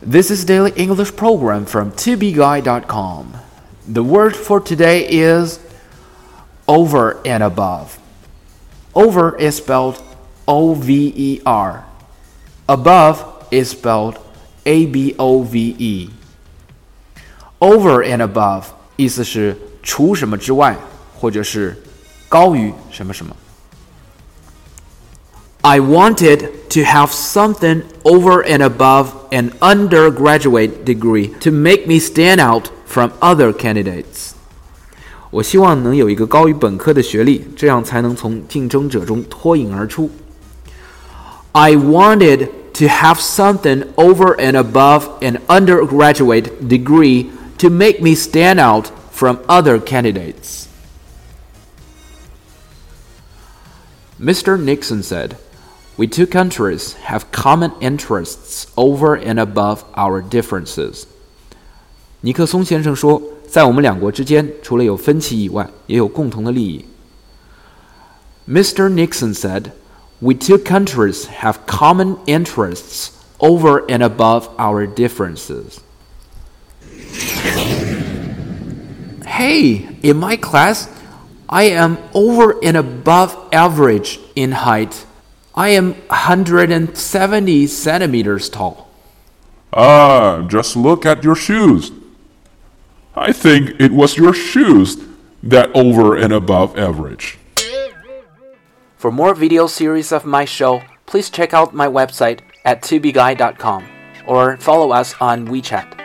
This is daily English program from tobeguy.com. The word for today is over and above. Over is spelled O V E R. Above is spelled A B O V E. Over and above 意思是除什么之外，或者是高于什么什么。I wanted to have something over and above an undergraduate degree to make me stand out from other candidates. 我希望能有一个高于本科的学历，这样才能从竞争者中脱颖而出。I wanted to have something over and above an undergraduate degree to make me stand out from other candidates. Mr. Nixon said, we two countries have common interests over and above our differences. 尼克松先生说，在我们两国之间，除了有分歧以外，也有共同的利益。Mr. Nixon said, "We two countries have common interests over and above our differences." Hey, in my class, I am over and above average in height. I am 170 centimeters tall. Ah, just look at your shoes. I think it was your shoes that over and above average. For more video series of my show, please check out my website at tubeguy.com or follow us on WeChat.